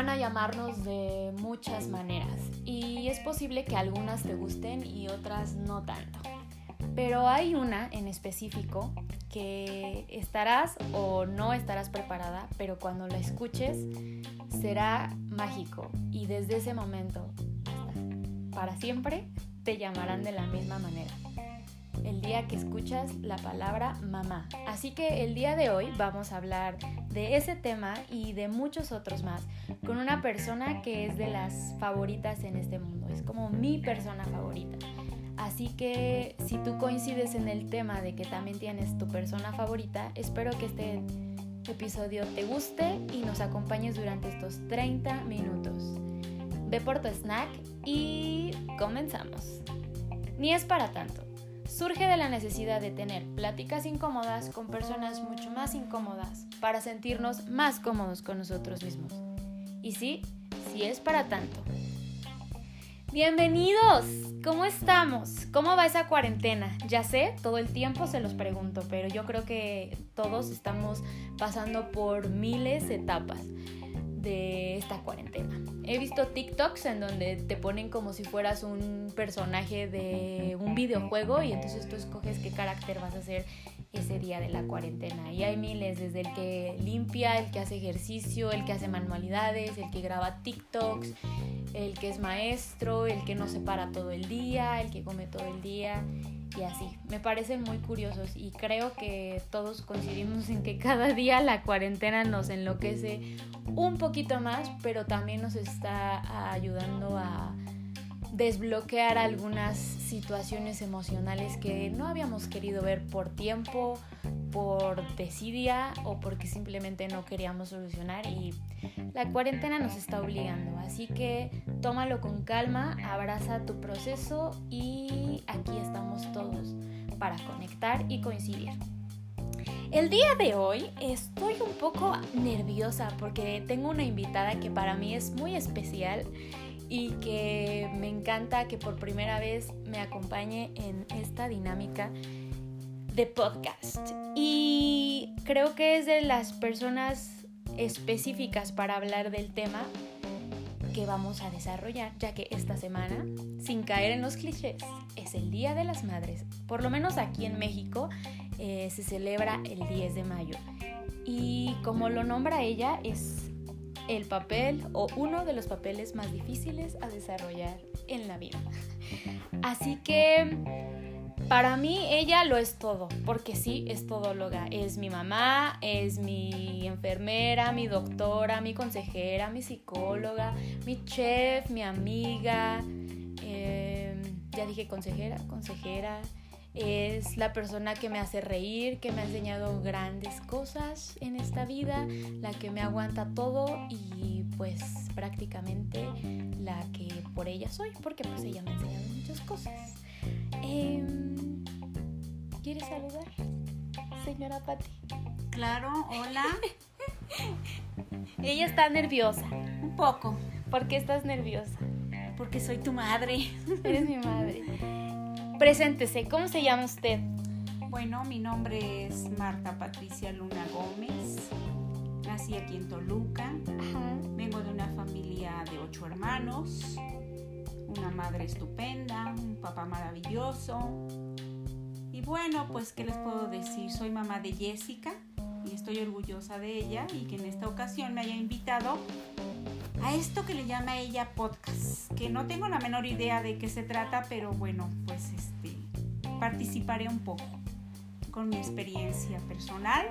van a llamarnos de muchas maneras y es posible que algunas te gusten y otras no tanto. Pero hay una en específico que estarás o no estarás preparada, pero cuando la escuches será mágico y desde ese momento para siempre te llamarán de la misma manera. El día que escuchas la palabra mamá. Así que el día de hoy vamos a hablar de ese tema y de muchos otros más con una persona que es de las favoritas en este mundo. Es como mi persona favorita. Así que si tú coincides en el tema de que también tienes tu persona favorita, espero que este episodio te guste y nos acompañes durante estos 30 minutos. Ve por tu snack y comenzamos. Ni es para tanto. Surge de la necesidad de tener pláticas incómodas con personas mucho más incómodas para sentirnos más cómodos con nosotros mismos. Y sí, sí es para tanto. Bienvenidos, ¿cómo estamos? ¿Cómo va esa cuarentena? Ya sé, todo el tiempo se los pregunto, pero yo creo que todos estamos pasando por miles de etapas de esta cuarentena. He visto TikToks en donde te ponen como si fueras un personaje de un videojuego y entonces tú escoges qué carácter vas a hacer ese día de la cuarentena. Y hay miles, desde el que limpia, el que hace ejercicio, el que hace manualidades, el que graba TikToks, el que es maestro, el que no se para todo el día, el que come todo el día y así. Me parecen muy curiosos y creo que todos coincidimos en que cada día la cuarentena nos enloquece un poquito más, pero también nos está ayudando a desbloquear algunas situaciones emocionales que no habíamos querido ver por tiempo, por desidia o porque simplemente no queríamos solucionar y la cuarentena nos está obligando. Así que tómalo con calma, abraza tu proceso y aquí estamos todos para conectar y coincidir. El día de hoy estoy un poco nerviosa porque tengo una invitada que para mí es muy especial y que me encanta que por primera vez me acompañe en esta dinámica de podcast. Y creo que es de las personas específicas para hablar del tema que vamos a desarrollar, ya que esta semana, sin caer en los clichés, es el Día de las Madres. Por lo menos aquí en México eh, se celebra el 10 de mayo. Y como lo nombra ella, es el papel o uno de los papeles más difíciles a desarrollar en la vida. Así que para mí ella lo es todo, porque sí, es todóloga. Es mi mamá, es mi enfermera, mi doctora, mi consejera, mi psicóloga, mi chef, mi amiga. Em, ya dije consejera, consejera es la persona que me hace reír, que me ha enseñado grandes cosas en esta vida, la que me aguanta todo y pues prácticamente la que por ella soy, porque pues ella me ha enseñado muchas cosas. Em, ¿Quieres saludar, señora Patti? Claro, hola. ella está nerviosa. Un poco. ¿Por qué estás nerviosa? Porque soy tu madre. Eres mi madre. Preséntese, ¿cómo se llama usted? Bueno, mi nombre es Marta Patricia Luna Gómez. Nací aquí en Toluca. Vengo de una familia de ocho hermanos, una madre estupenda, un papá maravilloso. Y bueno, pues, ¿qué les puedo decir? Soy mamá de Jessica y estoy orgullosa de ella y que en esta ocasión me haya invitado a esto que le llama ella podcast, que no tengo la menor idea de qué se trata, pero bueno, pues este, participaré un poco con mi experiencia personal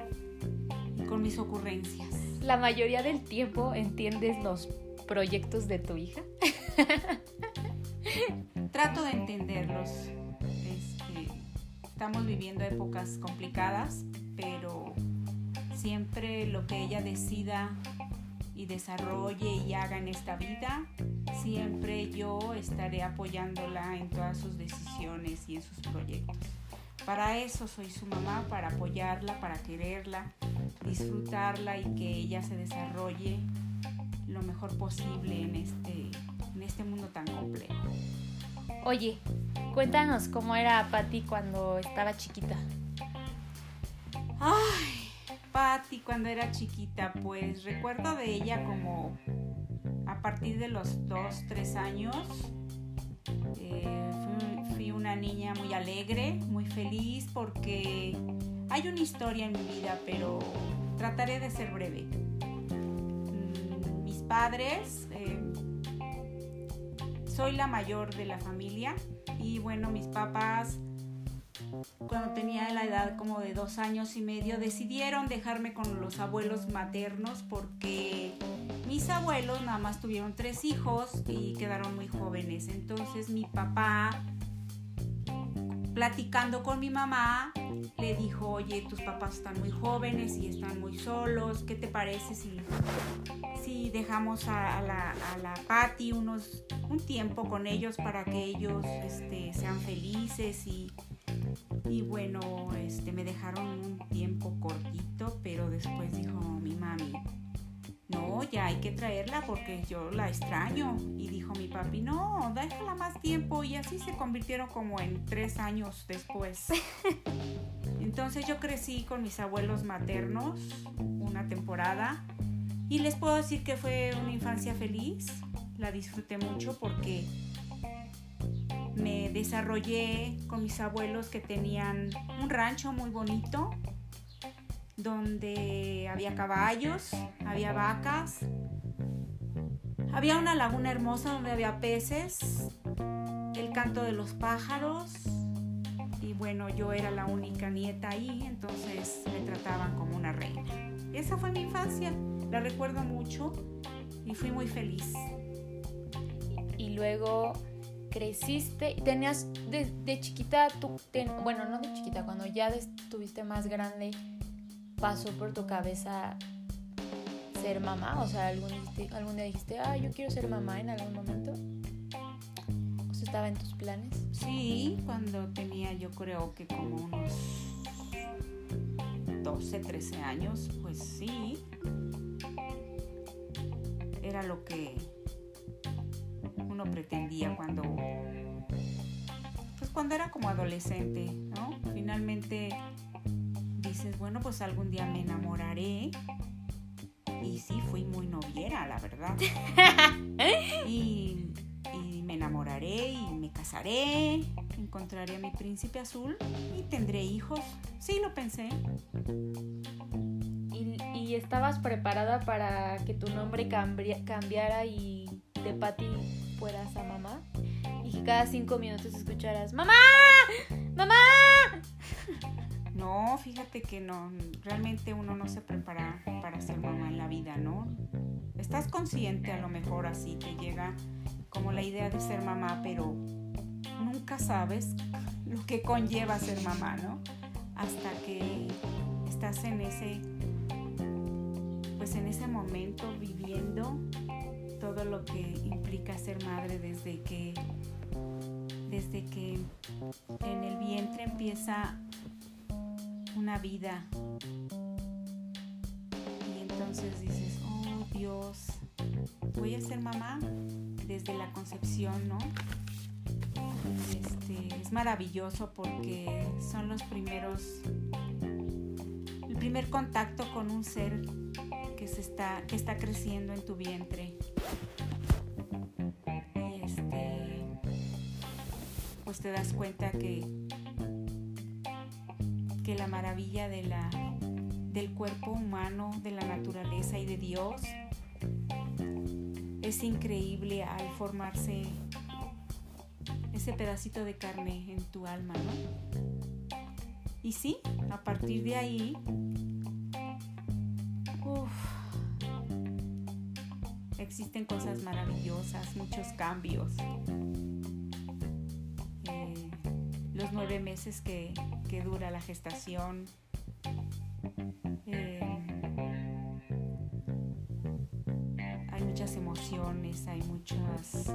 y con mis ocurrencias. La mayoría del tiempo entiendes los proyectos de tu hija. Trato de entenderlos. Este, estamos viviendo épocas complicadas, pero siempre lo que ella decida y desarrolle y haga en esta vida, siempre yo estaré apoyándola en todas sus decisiones y en sus proyectos. Para eso soy su mamá, para apoyarla, para quererla, disfrutarla y que ella se desarrolle lo mejor posible en este, en este mundo tan complejo. Oye, cuéntanos cómo era Patti cuando estaba chiquita. Ay, Patty cuando era chiquita, pues recuerdo de ella como a partir de los dos, tres años eh, fui, una niña muy alegre, muy feliz porque hay una historia en mi vida, pero trataré de ser breve. Mm, mis padres, eh, soy la mayor de la familia y bueno, mis papás cuando tenía la edad como de dos años y medio, decidieron dejarme con los abuelos maternos porque mis abuelos nada más tuvieron tres hijos y quedaron muy jóvenes. Entonces mi papá, platicando con mi mamá, le dijo, oye, tus papás están muy jóvenes y están muy solos, ¿qué te parece si, si dejamos a, la, a la Patty un tiempo con ellos para que ellos este, sean felices y y bueno, este, me dejaron un tiempo cortito, pero después dijo mi mami, no, ya hay que traerla porque yo la extraño. Y dijo mi papi, no, déjala más tiempo. Y así se convirtieron como en tres años después. Entonces yo crecí con mis abuelos maternos una temporada y les puedo decir que fue una infancia feliz. La disfruté mucho porque me desarrollé con mis abuelos que tenían un rancho muy bonito donde había caballos, había vacas, había una laguna hermosa donde había peces, el canto de los pájaros y bueno, yo era la única nieta ahí, entonces me trataban como una reina. Esa fue mi infancia, la recuerdo mucho y fui muy feliz. Y luego creciste, tenías de, chiquita, tú, bueno, no de chiquita, cuando ya estuviste más grande, pasó por tu cabeza ser mamá, o sea, algún, algún día dijiste, ah, yo quiero ser mamá en algún momento. ¿O estaba en tus planes? Sí, cuando tenía yo creo que como unos 12, 13 años, pues sí. Era lo que pretendía cuando pues cuando era como adolescente, ¿no? Finalmente dices, bueno, pues algún día me enamoraré. Y sí, fui muy noviera, la verdad. y, y me enamoraré y me casaré, encontraré a mi príncipe azul y tendré hijos. Sí, lo pensé. ¿Y, estabas preparada para que tu nombre cambiara y de Patti fueras a mamá y que cada cinco minutos escucharas ¡Mamá! ¡Mamá! No, fíjate que no, realmente uno no se prepara para ser mamá en la vida, ¿no? Estás consciente a lo mejor así te llega como la idea de ser mamá, pero nunca sabes lo que conlleva ser mamá, ¿no? Hasta que estás en ese pues en ese momento viviendo todo lo que implica ser madre desde que desde que en el vientre empieza una vida. Y entonces dices oh Dios voy a ser mamá desde la concepción no este, es maravilloso porque son los primeros el primer contacto con un ser que se está que está creciendo en tu vientre pues te das cuenta que, que la maravilla de la, del cuerpo humano, de la naturaleza y de Dios es increíble al formarse ese pedacito de carne en tu alma, ¿no? Y sí, a partir de ahí, existen cosas maravillosas, muchos cambios los nueve meses que, dura la gestación. Eh, hay muchas emociones, hay muchas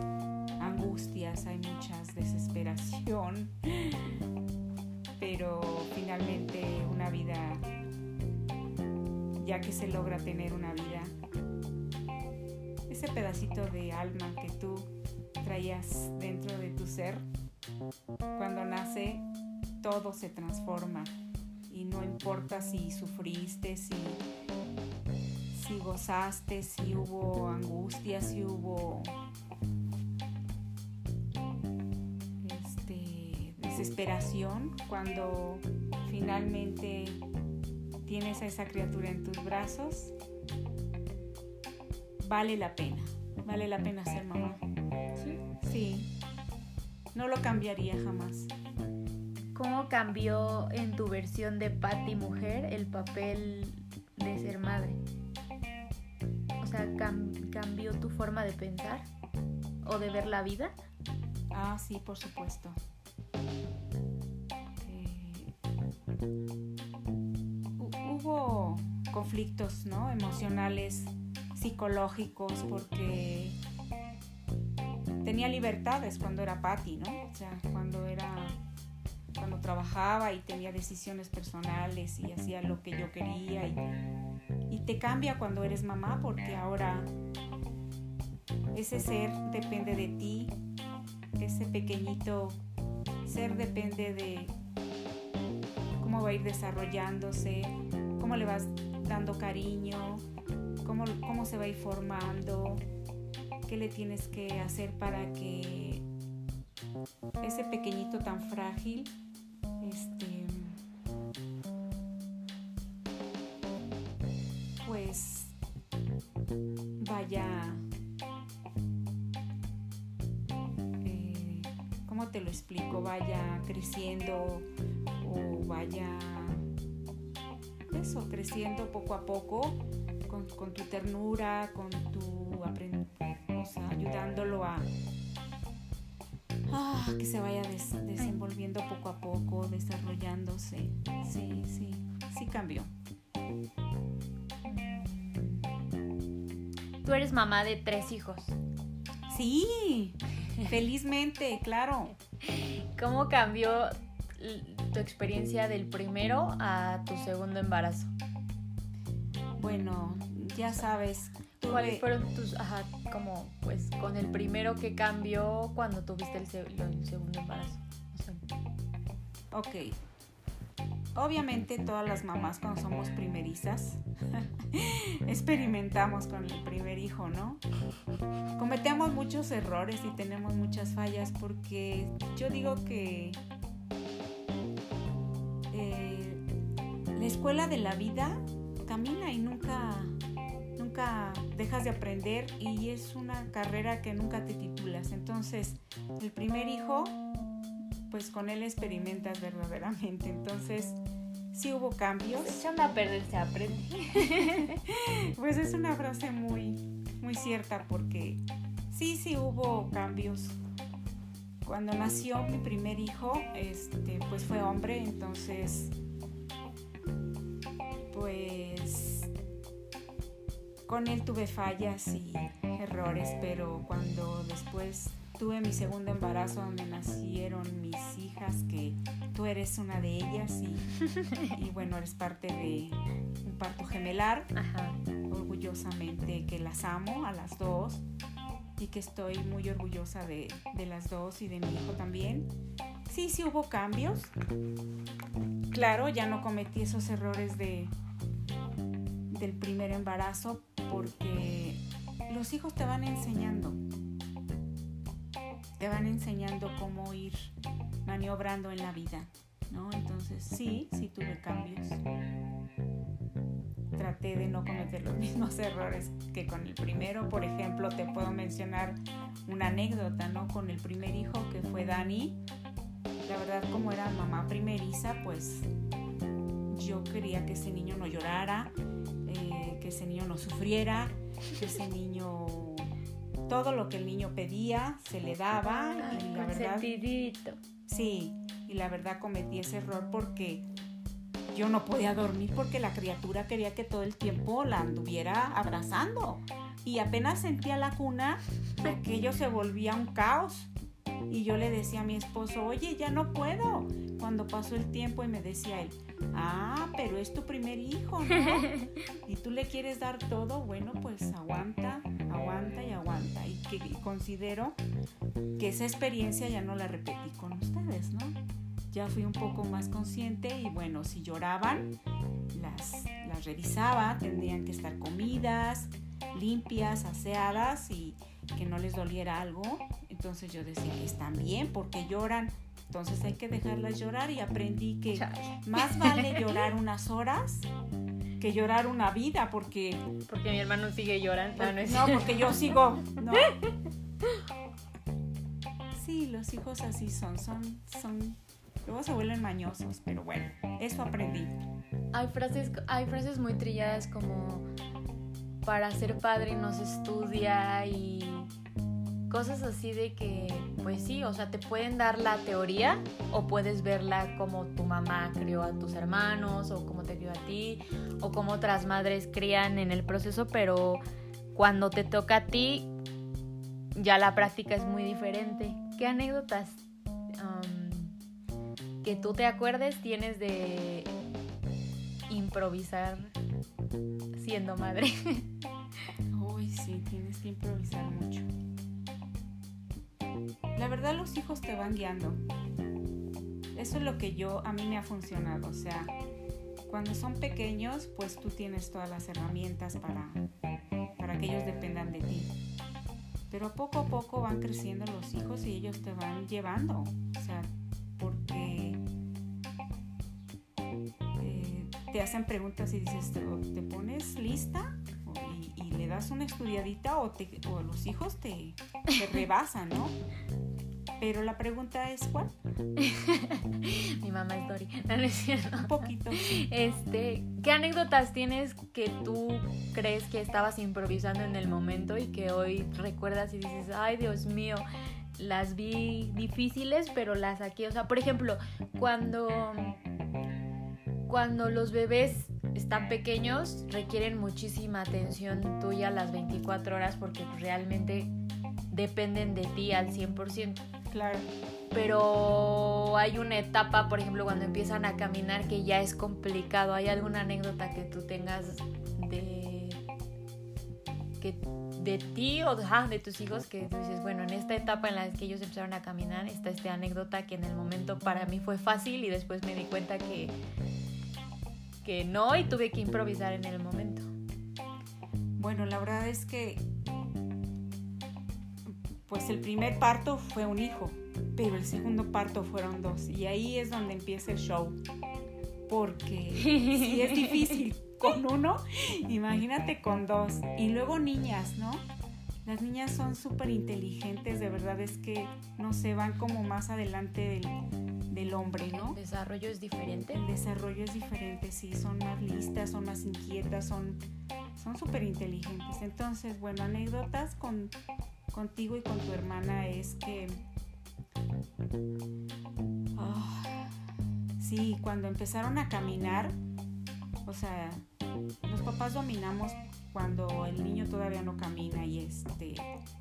angustias, hay muchas desesperación, pero finalmente una vida, ya que se logra tener una vida, ese pedacito de alma que tú traías dentro de tu ser, cuando nace, todo se transforma. Y no importa si sufriste, si, si gozaste, si hubo angustia, si hubo este, desesperación cuando finalmente tienes a esa criatura en tus brazos, vale la pena, vale la pena ser mamá. Sí. Sí, no lo cambiaría jamás. ¿Cómo cambió en tu versión de Patty mujer el papel de ser madre? O sea, ¿cambió tu forma de pensar o de ver la vida? Ah, sí, por supuesto. hubo conflictos, ¿no? Emocionales, psicológicos, porque tenía libertades cuando era Patty, ¿no? O sea, cuando era cuando trabajaba y tenía decisiones personales y hacía lo que yo quería y, y te cambia cuando eres mamá porque ahora ese ser depende de ti, ese pequeñito ser depende de cómo va a ir desarrollándose, cómo le vas dando cariño, cómo, cómo se va a ir formando, qué le tienes que hacer para que ese pequeñito tan frágil este pues vaya eh, ¿cómo te lo explico? vaya creciendo o vaya eso, creciendo poco a poco con, tu ternura, con tu ayudándolo a, ah, que se vaya desenvolviendo poco a poco, desarrollándose. Sí, sí, sí cambió. Tú eres mamá de tres hijos. Sí, felizmente, claro. ¿Cómo cambió tu experiencia del primero a tu segundo embarazo? Bueno, ya sabes. ¿Cuáles fueron tus, ajá, como, pues, con el primero que cambió cuando tuviste el, segundo embarazo? Ok. Obviamente todas las mamás cuando somos primerizas experimentamos con el primer hijo, ¿no? Cometemos muchos errores y tenemos muchas fallas porque yo digo que la escuela de la vida camina y nunca, nunca dejas de aprender y es una carrera que nunca te titulas. Entonces, el primer hijo, pues con él experimentas verdaderamente. Entonces, sí hubo cambios. Pues echando a perder se aprende. pues es una frase muy, muy cierta porque sí, sí hubo cambios. Cuando nació mi primer hijo, este, pues fue hombre, entonces pues con él tuve fallas y errores, pero cuando después tuve mi segundo embarazo donde nacieron mis hijas, que tú eres una de ellas y, bueno, eres parte de un parto gemelar, orgullosamente que las amo a las dos y que estoy muy orgullosa de, de las dos y de mi hijo también. Sí, sí hubo cambios. Claro, ya no cometí esos errores de del primer embarazo porque los hijos te van enseñando. Te van enseñando cómo ir maniobrando en la vida, ¿no? Entonces sí, sí tuve cambios. Traté de no cometer los mismos errores que con el primero. Por ejemplo, te puedo mencionar una anécdota, ¿no? Con el primer hijo que fue Dani. La verdad, como era mamá primeriza, pues yo quería que ese niño no llorara, que ese niño no sufriera, que ese niño todo lo que el niño pedía se le daba y la verdad sí y la verdad cometí ese error porque yo no podía dormir porque la criatura quería que todo el tiempo la anduviera abrazando. Y apenas sentía la cuna aquello se volvía un caos y yo le decía a mi esposo oye ya no puedo cuando pasó el tiempo y me decía él Ah, pero es tu primer hijo, ¿no? y tú le quieres dar todo, bueno, pues aguanta, aguanta y aguanta. Y que considero que esa experiencia ya no la repetí con ustedes, ¿no? ya fui un poco más consciente y bueno, si lloraban, las, las revisaba, tendrían que estar comidas, limpias, aseadas y que no les doliera algo. Entonces yo decía que están bien porque lloran. Entonces hay que dejarlas llorar y aprendí que más vale llorar unas horas que llorar una vida porque... Porque mi hermano sigue llorando. No, porque yo sigo... No. Sí, los hijos así son, son, son Luego se vuelven mañosos, pero bueno, eso aprendí. Hay frases, hay frases muy trilladas como para ser padre no se estudia y cosas así de que, pues sí, o sea, te pueden dar la teoría o puedes verla como tu mamá crió a tus hermanos o como te crió a ti o como otras madres crían en el proceso, pero cuando te toca a ti, ya la práctica es muy diferente. ¿Qué anécdotas que tú te acuerdes tienes de improvisar siendo madre. Uy, sí, tienes que improvisar mucho. La verdad los hijos te van guiando. Eso es lo que yo, a mí me ha funcionado. O sea, cuando son pequeños, pues tú tienes todas las herramientas para, para que ellos dependan de ti. Pero poco a poco van creciendo los hijos y ellos te van llevando. O sea, porque eh, te hacen preguntas y dices, ¿te, pones lista? Y, le das una estudiadita o, los hijos te, rebasan, ¿no? Pero la pregunta es ¿cuál? Mi mamá es Dori. No, es cierto. Un poquito. Este, ¿qué anécdotas tienes que tú crees que estabas improvisando en el momento y que hoy recuerdas y dices, ay Dios mío, las vi difíciles, pero las saqué. O sea, por ejemplo, cuando, cuando los bebés están pequeños, requieren muchísima atención tuya las 24 horas porque realmente dependen de ti al 100%. Claro. Pero hay una etapa, por ejemplo, cuando empiezan a caminar que ya es complicado. ¿Hay alguna anécdota que tú tengas de que de ti o de tus hijos que tú dices, bueno, en esta etapa en la que ellos empezaron a caminar, está esta anécdota que en el momento para mí fue fácil y después me di cuenta que, que no y tuve que improvisar en el momento. Bueno, la verdad es que pues el primer parto fue un hijo, pero el segundo parto fueron dos y ahí es donde empieza el show. Porque sí es difícil con uno, imagínate con dos. Y luego niñas, ¿no? Las niñas son súper inteligentes, de verdad es que, no se van como más adelante del, hombre, ¿no? ¿El desarrollo es diferente? El desarrollo es diferente, sí, son más listas, son más inquietas, son súper inteligentes. Entonces, bueno, anécdotas con, contigo y con tu hermana es que... Ah, sí, cuando empezaron a caminar, o sea, los papás dominamos cuando el niño todavía no camina y este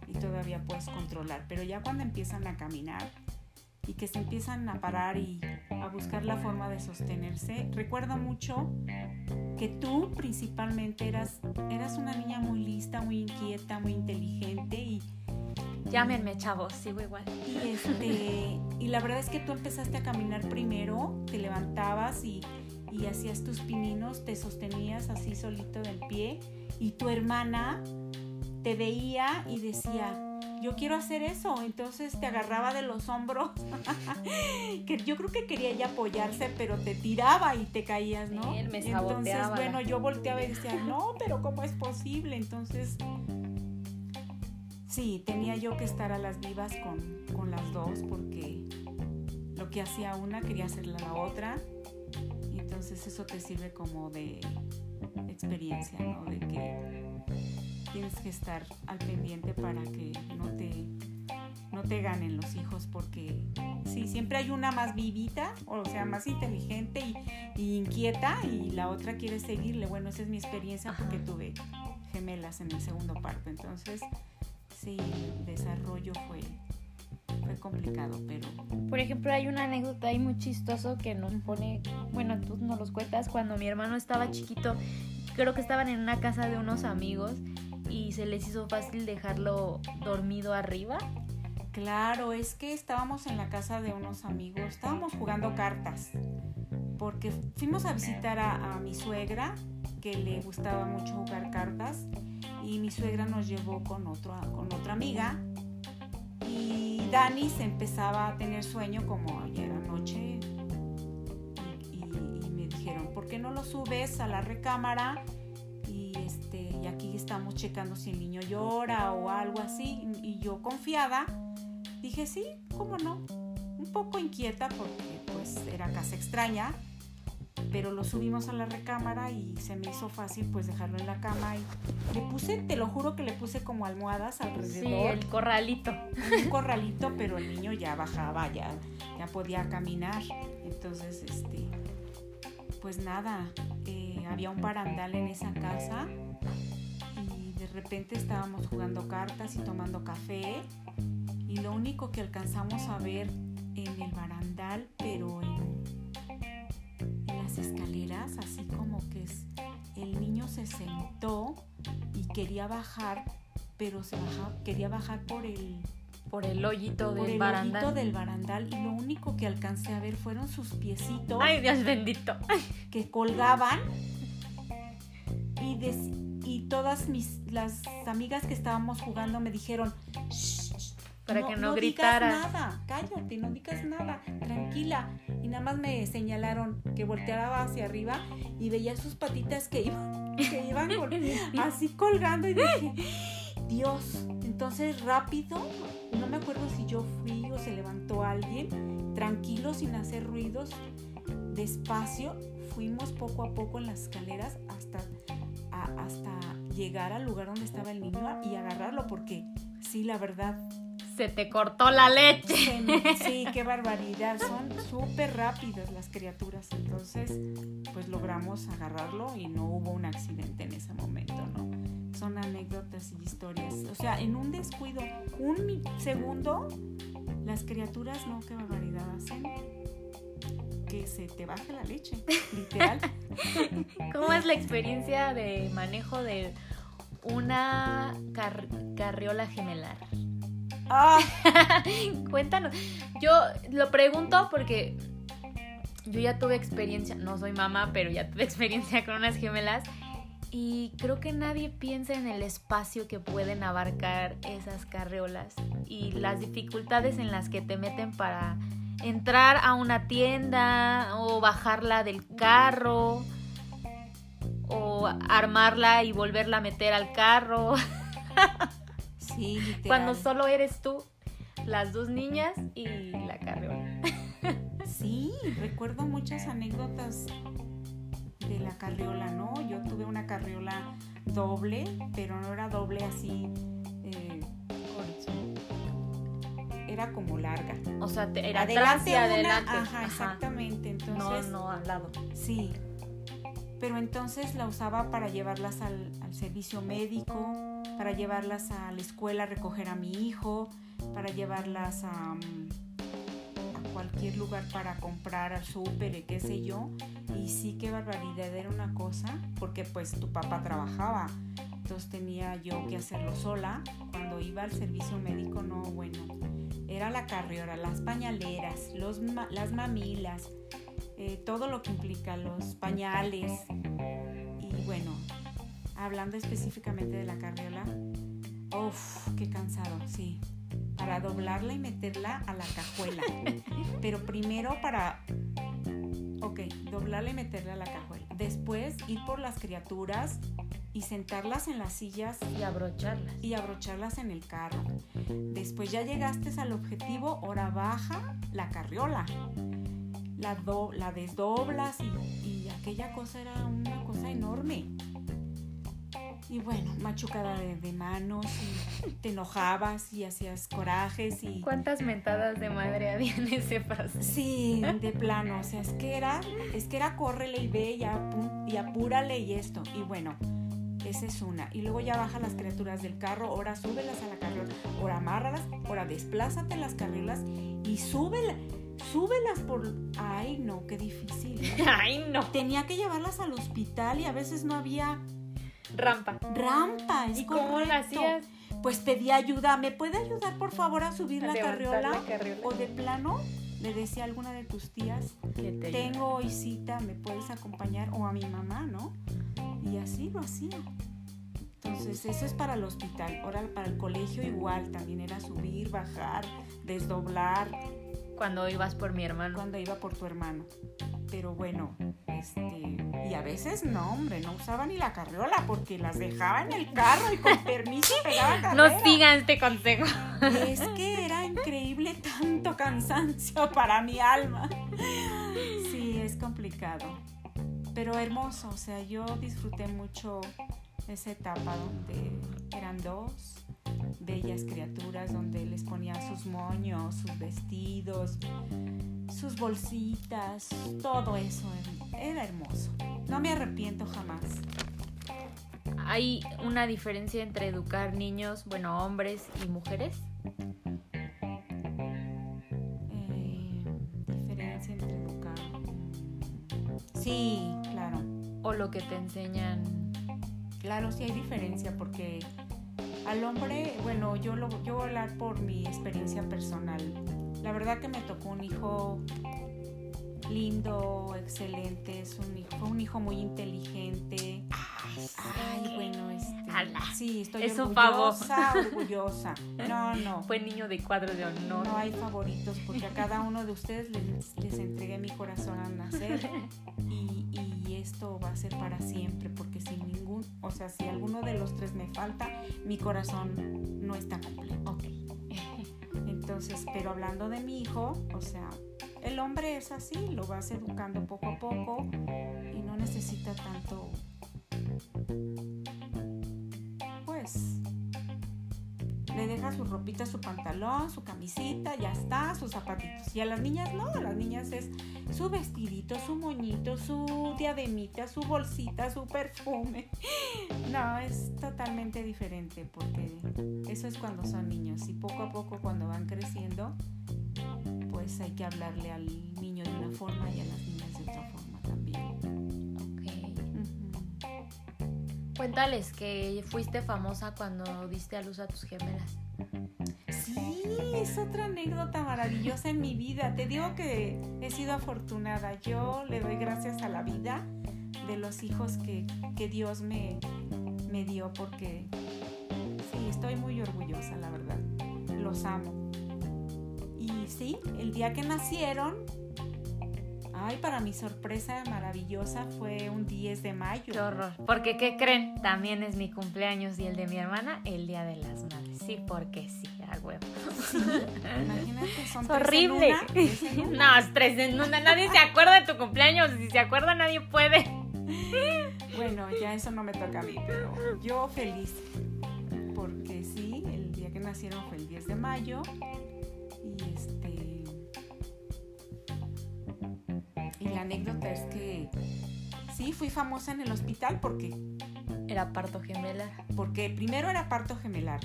y todavía puedes controlar, pero ya cuando empiezan a caminar y que se empiezan a parar y a buscar la forma de sostenerse, recuerdo mucho que tú principalmente eras eras una niña muy lista, muy inquieta, muy inteligente y Llámenme, chavos, sigo igual. Y, este, y la verdad es que tú empezaste a caminar primero, te levantabas y y hacías tus pininos, te sostenías así solito del pie y tu hermana te veía y decía, yo quiero hacer eso, entonces te agarraba de los hombros, que yo creo que quería ella apoyarse, pero te tiraba y te caías, ¿no? me entonces, bueno, yo volteaba y decía, no, pero ¿cómo es posible? Entonces, sí, tenía yo que estar a las vivas con, con las dos, porque lo que hacía una quería hacerla la otra, entonces eso te sirve como de experiencia, ¿no? De que tienes que estar al pendiente para que no te, no te ganen los hijos, porque sí, siempre hay una más vivita, o sea, más inteligente y, inquieta, y la otra quiere seguirle. Bueno, esa es mi experiencia porque tuve gemelas en el segundo parto, entonces sí, el desarrollo fue fue complicado, pero... Por ejemplo, hay una anécdota ahí muy chistoso que nos pone, bueno, tú nos los cuentas, cuando mi hermano estaba chiquito, creo que estaban en una casa de unos amigos y se les hizo fácil dejarlo dormido arriba Claro, es que estábamos en la casa de unos amigos, estábamos jugando cartas, porque fuimos a visitar a, mi suegra, que le gustaba mucho jugar cartas, y mi suegra nos llevó con, otro, con otra amiga, y Dani se empezaba a tener sueño como ayer anoche, y, y me dijeron, ¿por qué no lo subes a la recámara? Este, y aquí estamos checando si el niño llora o algo así. Y yo confiada dije, sí, ¿cómo no? Un poco inquieta porque pues era casa extraña, pero lo subimos a la recámara y se me hizo fácil pues dejarlo en la cama y le puse, te lo juro que le puse como almohadas alrededor. Sí, el corralito. Un corralito, pero el niño ya bajaba, ya, ya podía caminar. Entonces, este, pues nada, eh, había un barandal en esa casa y de repente estábamos jugando cartas y tomando café y lo único que alcanzamos a ver en el barandal, pero en, las escaleras, así como que es, el niño se sentó y quería bajar, pero se quería bajar por el por el hoyito del el barandal. Hoyito del barandal y lo único que alcancé a ver fueron sus piecitos. Ay, Dios bendito. Que colgaban y, y todas mis las amigas que estábamos jugando me dijeron, para que no, no gritara. Digas nada, cállate, no digas nada, tranquila. Y nada más me señalaron que volteara hacia arriba y veía sus patitas que iban, que iban así colgando y dije, Dios. Entonces rápido, no me acuerdo si yo fui o se levantó alguien, tranquilo, sin hacer ruidos, despacio, fuimos poco a poco en las escaleras hasta, hasta llegar al lugar donde estaba el niño y agarrarlo, porque sí, la verdad, se te cortó la leche. Sí, qué barbaridad. Son súper rápidas las criaturas. Entonces, pues logramos agarrarlo y no hubo un accidente en ese momento, ¿no? Son anécdotas y historias. O sea, en un descuido, un segundo, las criaturas, no, qué barbaridad hacen. Que se te baje la leche, literal. ¿Cómo es la experiencia de manejo de una carriola gemelar? Ah. Cuéntanos. Yo lo pregunto porque yo ya tuve experiencia, no soy mamá, pero ya tuve experiencia con unas gemelas. Y creo que nadie piensa en el espacio que pueden abarcar esas carriolas y las dificultades en las que te meten para entrar a una tienda o bajarla del carro o armarla y volverla a meter al carro. Cuando solo eres tú, las dos niñas y la carriola. Sí, recuerdo muchas anécdotas de la carriola, ¿no? Yo tuve una carriola doble, pero no era doble así. Eh, era como larga. O sea, era adelante y adelante. Ajá, exactamente. Entonces, no, no al lado. Sí. Pero entonces la usaba para llevarlas al, al servicio médico, para llevarlas a la escuela a recoger a mi hijo, para llevarlas a, mm, a cualquier lugar para comprar al súper, qué sé yo. Y sí, qué barbaridad era una cosa, porque pues tu papá trabajaba, entonces tenía yo que hacerlo sola. Cuando iba al servicio médico, no, bueno, era la carriola, las pañaleras, los, las mamilas, eh, todo lo que implica, los pañales. Y bueno, hablando específicamente de la carriola, uff, qué cansado, sí. Para doblarla y meterla a la cajuela. Pero primero para, ok, doblarla y meterla a la cajuela. Después ir por las criaturas y sentarlas en las sillas y abrocharlas. Y abrocharlas en el carro. Después ya llegaste al objetivo, ahora baja la carriola. La, la desdoblas y, y aquella cosa era una cosa enorme. Y bueno, machucada de, manos y te enojabas y hacías corajes y... ¿Cuántas mentadas de madre había en ese paso? Sí, de plano, o sea, es que era, es que era córrele y ve y, y apúrale y esto. Y bueno, esa es una. Y luego ya baja las criaturas del carro, ahora súbelas a la carriola, ahora amárralas, ahora desplázate las carriolas y súbelas. Súbelas por... Ay, no, qué difícil. Ay, no. Tenía que llevarlas al hospital y a veces no había Rampa. Rampa, ¿Y cómo la hacías? pues pedí ayuda, ¿me puede ayudar por favor a subir la carriola? O de plano, le decía a alguna de tus tías, tengo hoy cita, ¿me puedes acompañar? O a mi mamá, ¿no? Y así lo hacía. Entonces, eso es para el hospital. Ahora, para el colegio igual, también era subir, bajar, desdoblar. Cuando ibas por mi hermano. Cuando iba por tu hermano. Pero bueno, este, y a veces no, hombre, no usaba ni la carriola porque las dejaba en el carro y con permiso pegaba carrera. No sigan este consejo. Es que era increíble tanto cansancio para mi alma. Sí, es complicado. Pero hermoso, o sea, yo disfruté mucho esa etapa donde eran dos bellas criaturas, donde les ponía sus moños, sus vestidos, sus bolsitas, todo eso era hermoso. No me arrepiento jamás. ¿Hay una diferencia entre educar niños, bueno, hombres y mujeres? Eh, diferencia entre educar. Sí, claro. O lo que te enseñan Claro, sí hay diferencia porque al hombre, bueno, yo, lo, yo voy a hablar por mi experiencia personal. La verdad que me tocó un hijo lindo, excelente, es un hijo, fue un hijo muy inteligente. Ay, bueno, este, sí, estoy es orgullosa, orgullosa. No, no. Fue niño de cuadro de honor. No hay favoritos porque a cada uno de ustedes les, les entregué mi corazón al nacer y, y, esto va a ser para siempre porque sin o sea, si alguno de los tres me falta, mi corazón no está completo. Ok. Entonces, pero hablando de mi hijo, o sea, el hombre es así, lo vas educando poco a poco y no necesita tanto, su ropita, su pantalón, su camisita, ya está, sus zapatitos. Y a las niñas no, a las niñas es su vestidito, su moñito, su diademita, su bolsita, su perfume. No, es totalmente diferente porque eso es cuando son niños y poco a poco cuando van creciendo pues hay que hablarle al niño de una forma y a las niñas de otra forma también. Ok. Cuéntales que fuiste famosa cuando diste a luz a tus gemelas. Es otra anécdota maravillosa en mi vida. Te digo que he sido afortunada. Yo le doy gracias a la vida de los hijos que, que Dios me, me dio porque sí, estoy muy orgullosa, la verdad. Los amo. Y sí, el día que nacieron, ay, para mi sorpresa maravillosa fue un 10 de mayo. Qué horror. Porque, ¿qué creen? También es mi cumpleaños y el de mi hermana el día de las madres. Sí, porque sí, huevo. imagínate, son es horrible. no, es tres en una. Nadie se acuerda de tu cumpleaños. Si se acuerda, nadie puede. Bueno, ya eso no me toca a mí, pero yo feliz. Porque sí, el día que nacieron fue el 10 de mayo y este. Y la anécdota es que sí, fui famosa en el hospital porque. Era parto gemelar. Porque primero era parto gemelar.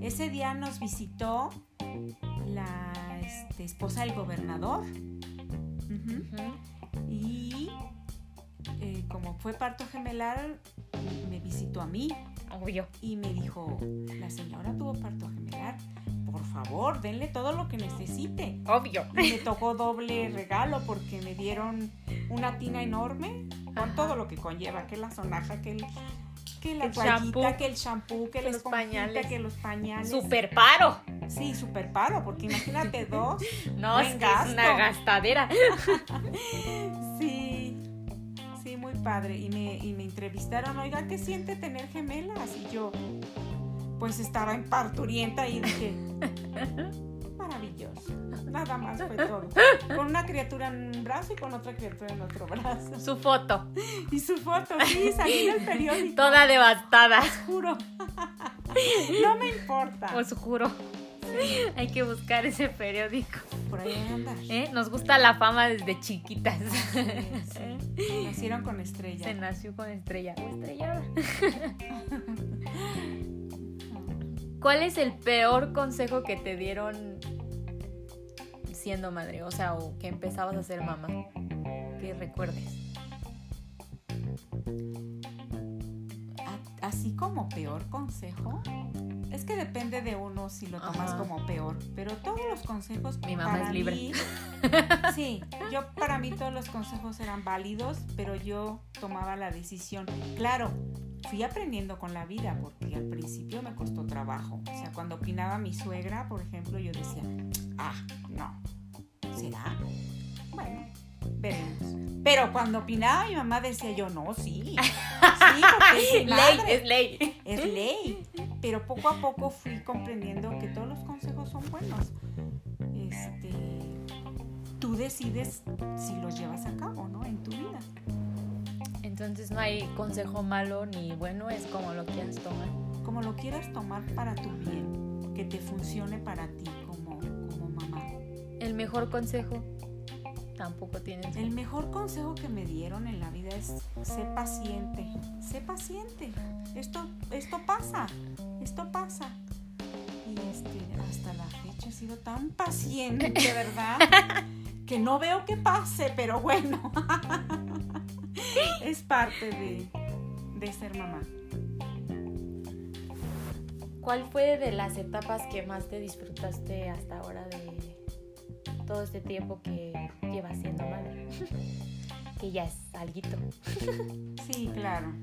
Ese día nos visitó la este, esposa del gobernador. Y eh, como fue parto gemelar, me visitó a mí. Obvio. Y me dijo, la señora tuvo parto gemelar por favor, denle todo lo que necesite. Obvio. Y me tocó doble regalo porque me dieron una tina enorme con todo lo que conlleva, que la sonaja, que el que la toallita, que el shampoo, que, los pañales, que los pañales. Super paro. Sí, super paro, porque imagínate dos. no, es, una gastadera. sí, sí, muy padre. Y me, y me entrevistaron, oiga, ¿qué siente tener gemelas? Y yo, pues estaba en parturienta y dije, maravilloso. Nada más fue todo. Con una criatura en un brazo y con otra criatura en otro brazo. Su foto. Y su foto, sí, salí en el periódico. Toda devastada. Os juro. No me importa. Os juro. Hay que buscar ese periódico. Por ahí andar. ¿Eh? Nos gusta la fama desde chiquitas. Nacieron con estrella. Se nació con estrella. Estrellada. ¿Cuál es el peor consejo que te dieron siendo madre? O sea, o que empezabas a ser mamá. Que recuerdes. Así como peor consejo, es que depende de uno si lo tomas como peor, pero todos los consejos mi mamá es libre. sí, yo para mí todos los consejos eran válidos, pero yo tomaba la decisión. Claro, fui aprendiendo con la vida porque al principio me costó trabajo. O sea, cuando opinaba mi suegra, por ejemplo, yo decía, "Ah, no. ¿Será?" Bueno, veremos. Pero cuando opinaba mi mamá decía yo, "No, sí." Sí, porque es ley, es ley. Es ley pero poco a poco fui comprendiendo que todos los consejos son buenos. Este, tú decides si los llevas a cabo, ¿no? En tu vida. Entonces no hay consejo malo ni bueno, es como lo quieras tomar. Como lo quieras tomar para tu bien, que te funcione para ti como, como mamá. El mejor consejo tampoco tienes. El mejor consejo que me dieron en la vida es sé paciente, sé paciente. Esto, esto pasa, esto pasa. Y este, hasta la fecha he sido tan paciente, ¿verdad? que no veo que pase, pero bueno. es parte de, de ser mamá. ¿Cuál fue de las etapas que más te disfrutaste hasta ahora de todo este tiempo que llevas siendo madre? que ya es alguito. sí, claro.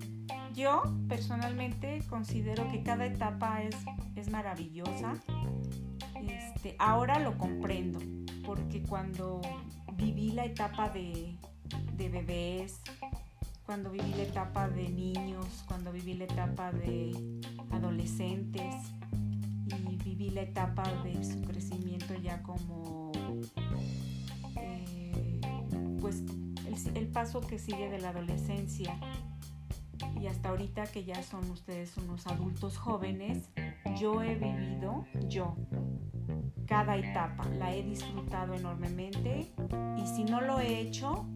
Yo personalmente considero que cada etapa es, es maravillosa. Este, ahora lo comprendo, porque cuando viví la etapa de, de bebés, cuando viví la etapa de niños, cuando viví la etapa de adolescentes y viví la etapa de su crecimiento ya como eh, pues el, el, paso que sigue de la adolescencia. Y hasta ahorita que ya son ustedes unos adultos jóvenes, yo he vivido, yo, cada etapa, la he disfrutado enormemente y si no lo he hecho,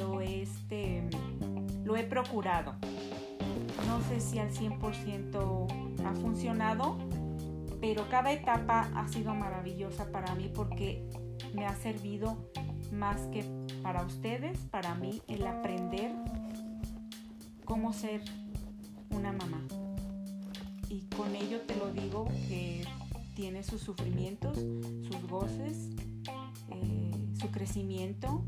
lo, este, lo he procurado. No sé si al 100% ha funcionado, pero cada etapa ha sido maravillosa para mí porque me ha servido más que para ustedes, para mí, el aprender cómo ser una mamá. Y con ello te lo digo que tiene sus sufrimientos, sus goces, eh, su crecimiento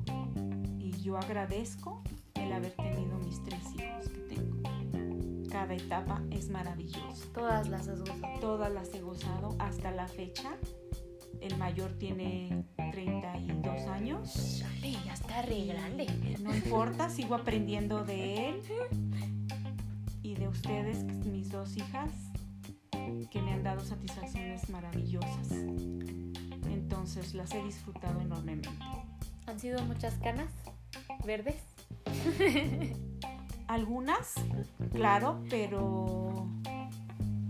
yo agradezco el haber tenido mis tres hijos que tengo. Cada etapa es maravillosa. Todas las has gozado. Todas las he gozado hasta la fecha. El mayor tiene 32 años. ya está re grande. No importa, sigo aprendiendo de él y de ustedes, mis dos hijas, que me han dado satisfacciones maravillosas. Entonces las he disfrutado enormemente. ¿Han sido muchas canas verdes? Algunas, claro, pero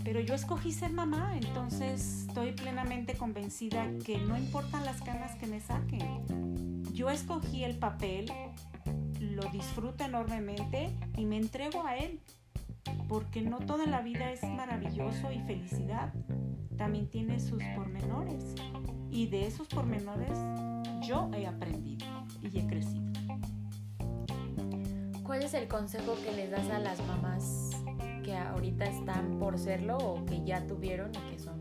pero yo escogí ser mamá, entonces estoy plenamente convencida que no importan las canas que me saquen. Yo escogí el papel, lo disfruto enormemente y me entrego a él porque no toda la vida es maravilloso y felicidad. También tiene sus pormenores. Y de esos pormenores yo he aprendido y he crecido. ¿Cuál es el consejo que les das a las mamás que ahorita están por serlo o que ya tuvieron y que son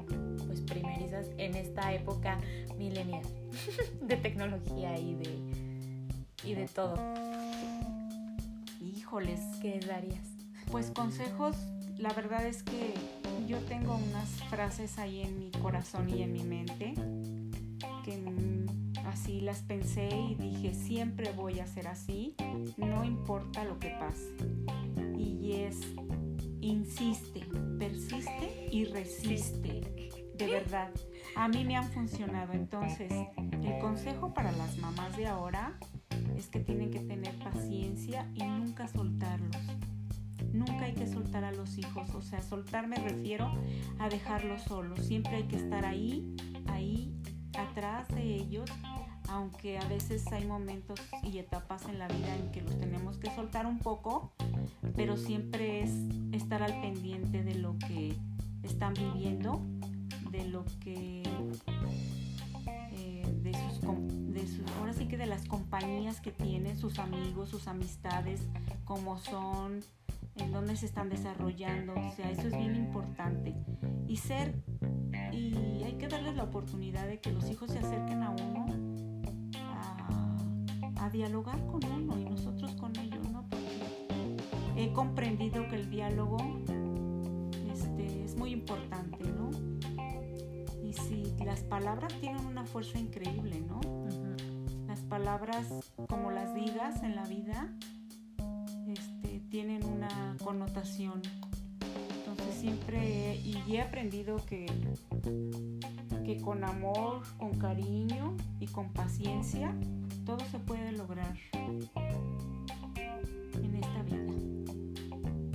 pues primerizas en esta época milenial de tecnología y de, y de todo? Híjoles. ¿Qué darías? Pues consejos, la verdad es que yo tengo unas frases ahí en mi corazón y en mi mente que así las pensé y dije, siempre voy a ser así, no importa lo que pase. Y es, insiste, persiste y resiste. De verdad, a mí me han funcionado. Entonces, el consejo para las mamás de ahora es que tienen que tener paciencia y nunca soltarlos nunca hay que soltar a los hijos. O sea, soltar me refiero a dejarlos solos. Siempre hay que estar ahí, ahí, atrás de ellos. Aunque a veces hay momentos y etapas en la vida en que los tenemos que soltar un poco, pero siempre es estar al pendiente de lo que están viviendo, de lo que eh, de sus, de sus, ahora sí que de las compañías que tienen, sus amigos, sus amistades, como son, en dónde se están desarrollando, o sea, eso es bien importante. Y ser, y hay que darles la oportunidad de que los hijos se acerquen a uno a, dialogar con uno y nosotros con ellos, ¿no? Porque he comprendido que el diálogo este, es muy importante, ¿no? Y si las palabras tienen una fuerza increíble, ¿no? Las palabras, como las digas en la vida, tienen una connotación. Entonces siempre, y he aprendido que, que con amor, con cariño y con paciencia, todo se puede lograr en esta vida.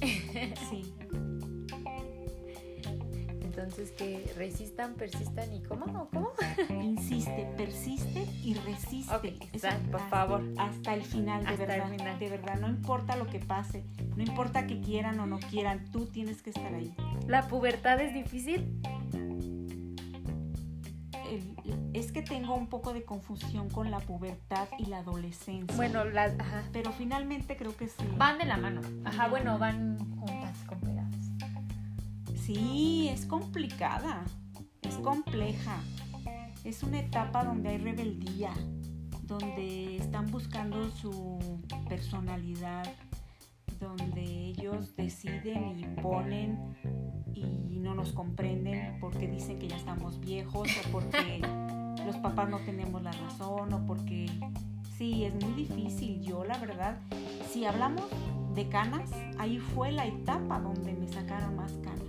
Sí. Entonces que resistan, persistan y ¿cómo? ¿Cómo? Insiste, persiste y resiste. por favor. Hasta el final, de verdad. De verdad, no importa lo que pase, no importa que quieran o no quieran, tú tienes que estar ahí. ¿La pubertad es difícil? Es que tengo un poco de confusión con la pubertad y la adolescencia. Bueno, ajá. Pero finalmente creo que sí. Van de la mano. Ajá, bueno, van juntas con Sí, es complicada, es compleja. Es una etapa donde hay rebeldía, donde están buscando su personalidad, donde ellos deciden y ponen y no nos comprenden porque dicen que ya estamos viejos o porque los papás no tenemos la razón o porque sí, es muy difícil. Yo la verdad, si hablamos de canas, ahí fue la etapa donde me sacaron más canas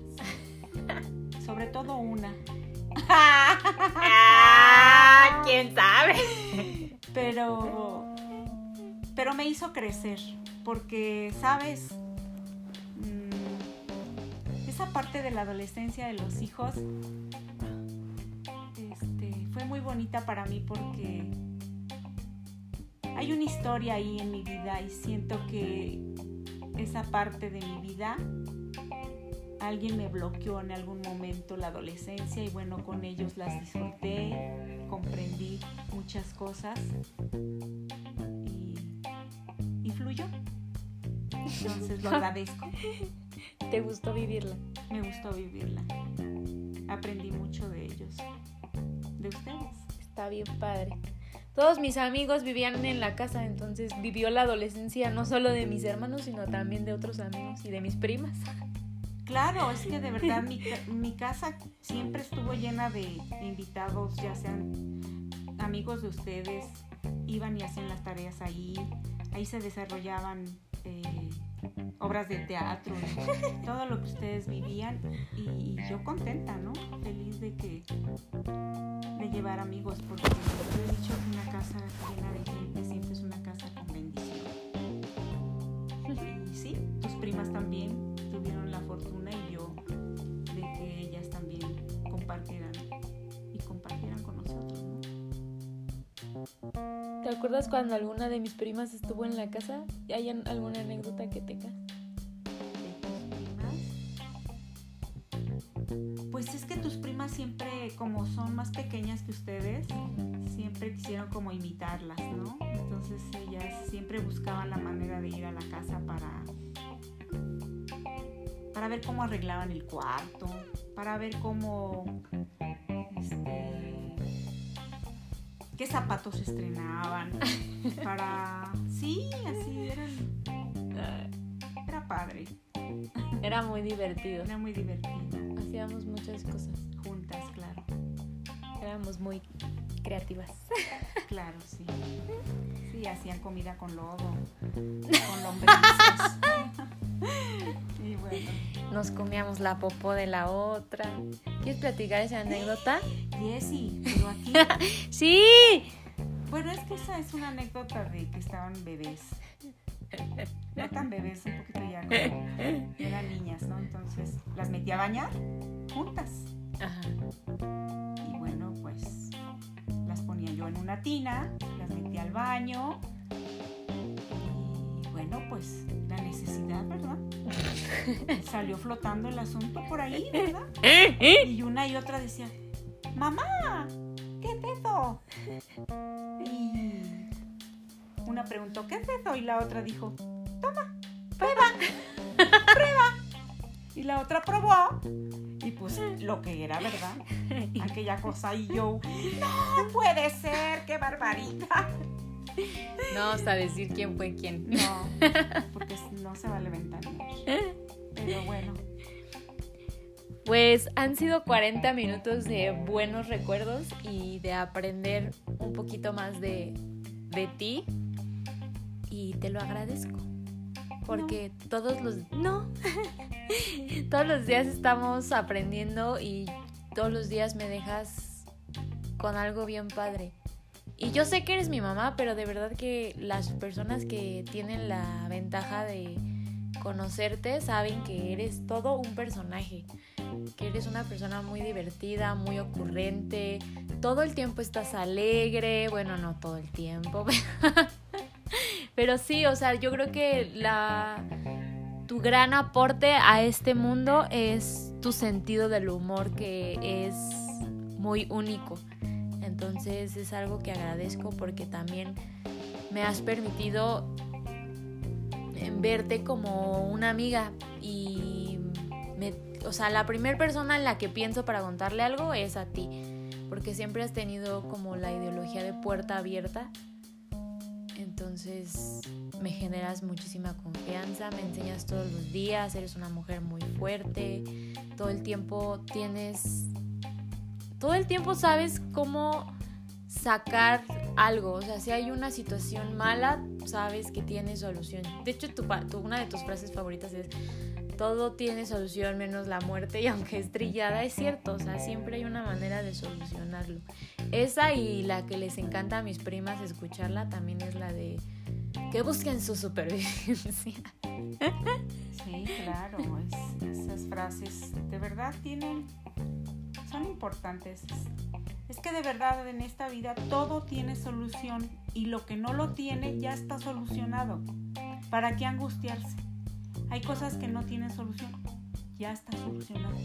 sobre todo una. Ah, ¿Quién sabe? Pero, pero me hizo crecer, porque, ¿sabes? Mm, esa parte de la adolescencia de los hijos este, fue muy bonita para mí porque hay una historia ahí en mi vida y siento que esa parte de mi vida alguien me bloqueó en algún momento la adolescencia y bueno, con ellos las disfruté, comprendí muchas cosas Entonces lo agradezco. ¿Te gustó vivirla? Me gustó vivirla. Aprendí mucho de ellos, de ustedes. Está bien padre. Todos mis amigos vivían en la casa, entonces vivió la adolescencia no solo de mis hermanos, sino también de otros amigos y de mis primas. Claro, es que de verdad mi, casa siempre estuvo llena de invitados, ya sean amigos de ustedes, iban y hacían las tareas ahí, ahí se desarrollaban eh, obras de teatro, todo lo que ustedes vivían y, yo contenta, ¿no? Feliz de que de llevar amigos, porque he dicho que una casa llena de gente siempre es una casa con bendición. Y sí, tus primas también tuvieron la fortuna y yo de que ellas también compartieran ¿Te acuerdas cuando alguna de mis primas estuvo en la casa? ¿Hay alguna anécdota que tengas? Pues es que tus primas siempre, como son más pequeñas que ustedes, siempre quisieron como imitarlas, ¿no? Entonces ellas siempre buscaban la manera de ir a la casa para para ver cómo arreglaban el cuarto, para ver cómo, este, qué zapatos estrenaban, para, sí, así eran, era padre. Era muy divertido. Era muy divertido. Hacíamos muchas cosas. Juntas, claro. Éramos muy creativas. Claro, sí. Sí, hacían comida con lodo, con lombrices. y bueno. Nos comíamos la popó de la otra. ¿Quieres platicar esa anécdota? Jessy, pero aquí. ¡Sí! Bueno, es que esa es una anécdota de que estaban bebés. No tan bebés, un poquito ya. eran niñas, ¿no? Entonces las metí a bañar juntas. Ajá. Y bueno, pues las ponía yo en una tina, las metí al baño bueno, pues la necesidad, ¿verdad? Salió flotando el asunto por ahí, ¿verdad? Y una y otra decía, mamá, ¿qué es eso? Y una preguntó, ¿qué es eso? Y la otra dijo, toma, prueba. Y la otra probó y pues lo que era, ¿verdad? Aquella cosa y yo, no puede ser, qué barbarita. No vamos a decir quién fue quién. No, porque no se vale ventanear. Pero bueno. Pues han sido 40 minutos de buenos recuerdos y de aprender un poquito más de, de ti. Y te lo agradezco. Porque todos los... No. todos los días estamos aprendiendo y todos los días me dejas con algo bien padre. Y yo sé que eres mi mamá, pero de verdad que las personas que tienen la ventaja de conocerte saben que eres todo un personaje, que eres una persona muy divertida, muy ocurrente, todo el tiempo estás alegre, bueno, no todo el tiempo, pero sí, o sea, yo creo que la tu gran aporte a este mundo es tu sentido del humor que es muy único. Entonces es algo que agradezco porque también me has permitido eh, verte como una amiga y me, o sea, la primera persona en la que pienso para contarle algo es a ti, porque siempre has tenido como la ideología de puerta abierta. Entonces me generas muchísima confianza, me enseñas todos los días, eres una mujer muy fuerte, todo el tiempo tienes todo el tiempo sabes cómo sacar algo. O sea, si hay una situación mala, sabes que tiene solución. De hecho, una de tus frases favoritas es, todo tiene solución menos la muerte y aunque es trillada, es cierto. O sea, siempre hay una manera de solucionarlo. Esa y la que les encanta a mis primas escucharla también es la de que busquen su supervivencia. Sí, claro. esas frases de verdad tienen son importantes. Es que de verdad en esta vida todo tiene solución y lo que no lo tiene ya está solucionado. ¿Para qué angustiarse? Hay cosas que no tienen solución, ya está solucionado.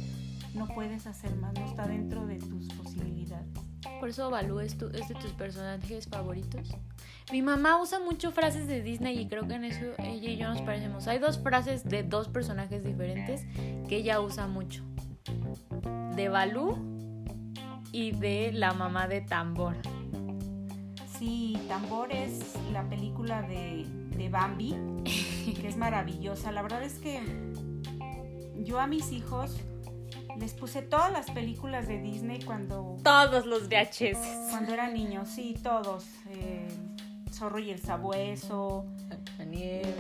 No puedes hacer más, no está dentro de tus posibilidades. Por eso Balú es, tu, es de tus personajes favoritos. Mi mamá usa mucho frases de Disney y creo que en eso ella y yo nos parecemos. Hay dos frases de dos personajes diferentes que ella usa mucho de Balú y de la mamá de Tambor. Sí, Tambor es la película de, de Bambi, que es maravillosa. La verdad es que yo a mis hijos les puse todas las películas de Disney cuando... Todos los VHS. Cuando eran niños, sí, todos. Eh, Zorro y el Sabueso,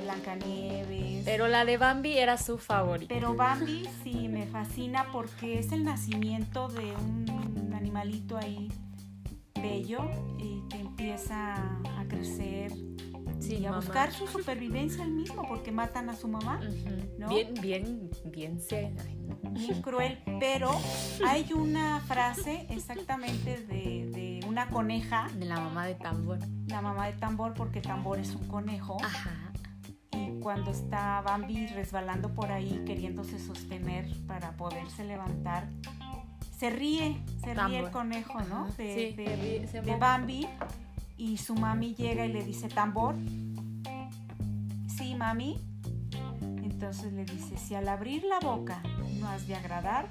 Blancanieves. Pero la de Bambi era su favorita. Pero Bambi sí me fascina porque es el nacimiento de un animalito ahí bello y que empieza a crecer y a buscar su supervivencia el mismo porque matan a su mamá. Bien, bien, bien sé. Bien cruel, pero hay una frase exactamente de, de, una coneja. De la mamá de tambor. La mamá de tambor porque tambor es un conejo. Ajá. Y cuando está Bambi resbalando por ahí queriéndose sostener para poderse levantar, se ríe, se ríe el conejo, ¿no? De, de Bambi y su mami llega y le dice, tambor. Sí, mami. Entonces le dice, si al abrir la boca no has de agradar,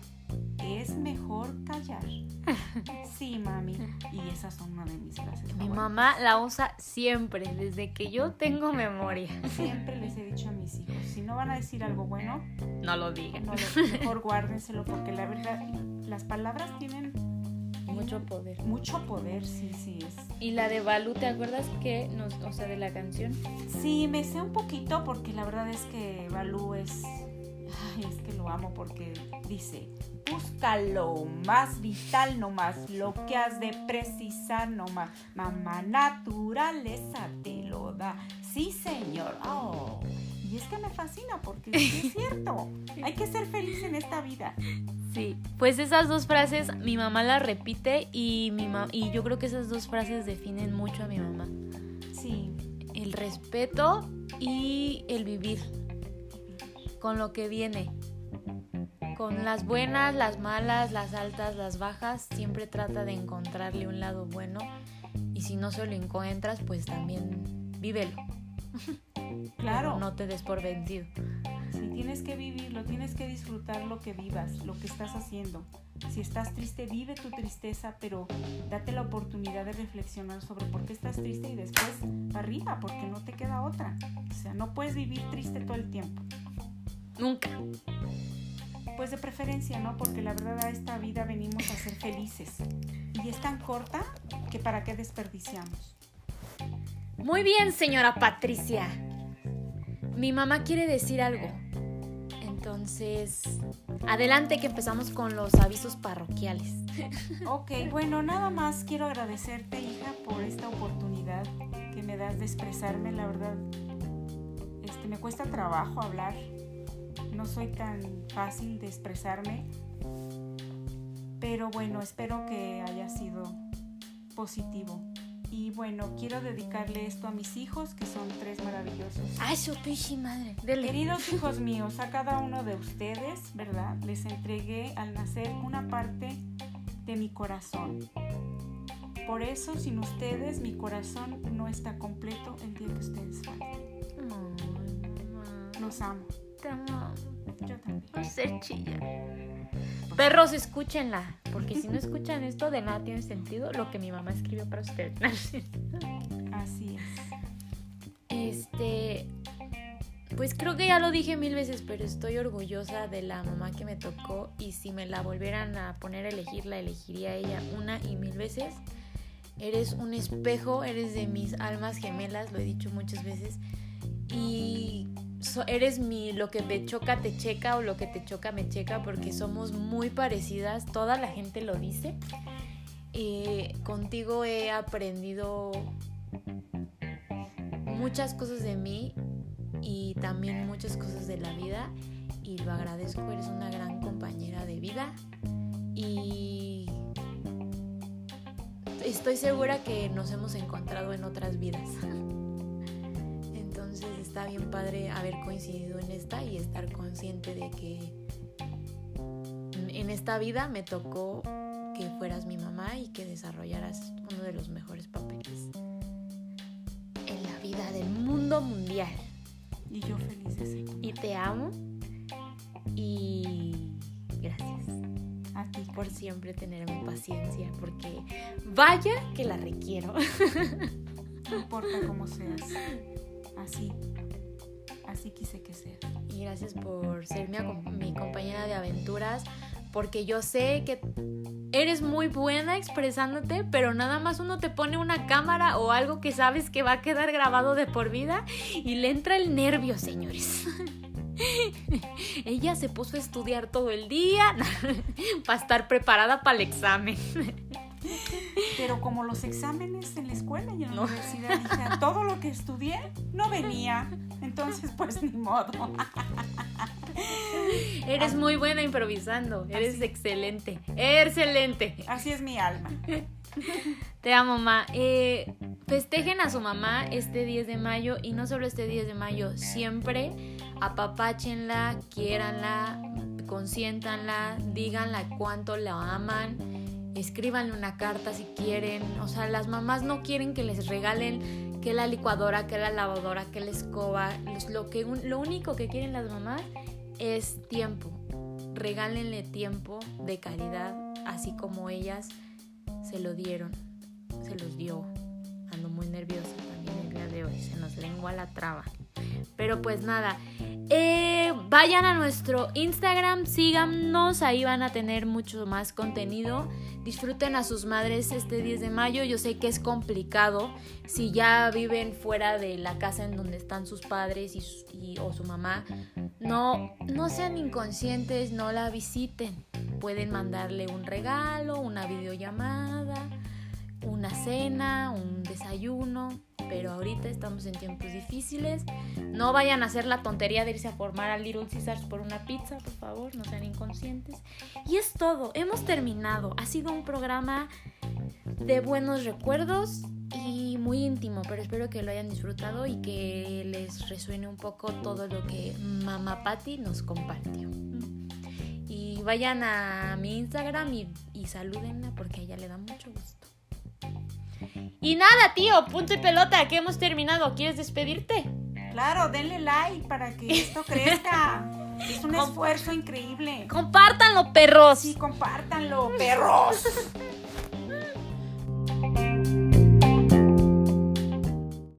es mejor callar. Sí, mami. Y esas son una de mis frases. Mi mamá la usa siempre, desde que yo tengo memoria. Siempre les he dicho a mis hijos, si no van a decir algo bueno, no lo digan. No mejor guárdenselo porque la verdad, las palabras tienen mucho poder. Mucho poder, sí, sí es. ¿Y la de Balú, te acuerdas que nos, o sea, de la canción? Sí, me sé un poquito porque la verdad es que Balú es Ay, es que lo amo porque dice, busca lo más vital nomás, lo que has de precisar nomás. Mamá naturaleza te lo da. Sí, señor. Oh. Y es que me fascina porque es cierto. Hay que ser feliz en esta vida. Sí, pues esas dos frases mi mamá las repite y, mi y yo creo que esas dos frases definen mucho a mi mamá. Sí. El respeto y el vivir con lo que viene. Con las buenas, las malas, las altas, las bajas, siempre trata de encontrarle un lado bueno y si no se lo encuentras, pues también vívelo. Claro. no te des por vencido. Si tienes que vivirlo, tienes que disfrutar lo que vivas, lo que estás haciendo. Si estás triste, vive tu tristeza, pero date la oportunidad de reflexionar sobre por qué estás triste y después arriba, porque no te queda otra. O sea, no puedes vivir triste todo el tiempo. Nunca. Pues de preferencia, ¿no? Porque la verdad a esta vida venimos a ser felices. Y es tan corta que para qué desperdiciamos. Muy bien, señora Patricia. Mi mamá quiere decir algo. Entonces, adelante que empezamos con los avisos parroquiales. Ok, bueno, nada más quiero agradecerte, hija, por esta oportunidad que me das de expresarme. La verdad, este, me cuesta trabajo hablar. No soy tan fácil de expresarme. Pero bueno, espero que haya sido positivo. Y bueno, quiero dedicarle esto a mis hijos, que son tres maravillosos. Ay, su pichi madre. Queridos hijos míos, a cada uno de ustedes, ¿verdad? Les entregué al nacer una parte de mi corazón. Por eso, sin ustedes, mi corazón no está completo el día que ustedes falten. Los amo. Te amo. Yo también. No sé chilla. Perros, escúchenla. Porque si no escuchan esto, de nada tiene sentido lo que mi mamá escribió para ustedes. Así es. Este. Pues creo que ya lo dije mil veces, pero estoy orgullosa de la mamá que me tocó. Y si me la volvieran a poner a elegir, la elegiría a ella una y mil veces. Eres un espejo, eres de mis almas gemelas, lo he dicho muchas veces. Y eres mi lo que me choca te checa o lo que te choca me checa porque somos muy parecidas, toda la gente lo dice. Eh, contigo he aprendido muchas cosas de mí y también muchas cosas de la vida y lo agradezco, eres una gran compañera de vida y estoy segura que nos hemos encontrado en otras vidas. está bien padre haber coincidido en esta y estar consciente de que en esta vida me tocó que fueras mi mamá y que desarrollaras uno de los mejores papeles en la vida del mundo mundial. Y yo feliz de ser. Y te amo y gracias a ti por siempre tenerme paciencia porque vaya que la requiero. No importa cómo seas, así así quise que sea. Y gracias por ser mi, compañera de aventuras, porque yo sé que eres muy buena expresándote, pero nada más uno te pone una cámara o algo que sabes que va a quedar grabado de por vida y le entra el nervio, señores. Ella se puso a estudiar todo el día para estar preparada para el examen. Pero como los exámenes en la escuela y en la universidad, dije, todo lo que estudié no venía. Entonces, pues ni modo. Eres muy buena improvisando. Eres excelente. Excelente. Así es mi alma. Te amo, mamá. Eh, festejen a su mamá este 10 de mayo y no solo este 10 de mayo, siempre apapáchenla, quiéranla, consiéntanla, díganla cuánto la aman escríbanle una carta si quieren. O sea, las mamás no quieren que les regalen que la licuadora, que la lavadora, que la escoba. Lo, que, lo único que quieren las mamás es tiempo. Regálenle tiempo de calidad, así como ellas se lo dieron, se los dio. Ando muy nerviosa también el día de hoy, se nos lengua la traba. Pero pues nada, eh, vayan a nuestro Instagram, síganos, ahí van a tener mucho más contenido. Disfruten a sus madres este 10 de mayo. Yo sé que es complicado si ya viven fuera de la casa en donde están sus padres y, o su mamá. No, no sean inconscientes, no la visiten. Pueden mandarle un regalo, una videollamada, una cena, un desayuno pero ahorita estamos en tiempos difíciles. No vayan a hacer la tontería de irse a formar a Little Caesars por una pizza, por favor, no sean inconscientes. Y es todo, hemos terminado. Ha sido un programa de buenos recuerdos y muy íntimo, pero espero que lo hayan disfrutado y que les resuene un poco todo lo que Mamá Patty nos compartió. Y vayan a mi Instagram y, y salúdenla porque a ella le da mucho gusto. Y nada, tío, punto y pelota, que hemos terminado. ¿Quieres despedirte? Claro, denle like para que esto crezca. Es un esfuerzo increíble. Compártanlo, perros. Sí, compártanlo, perros.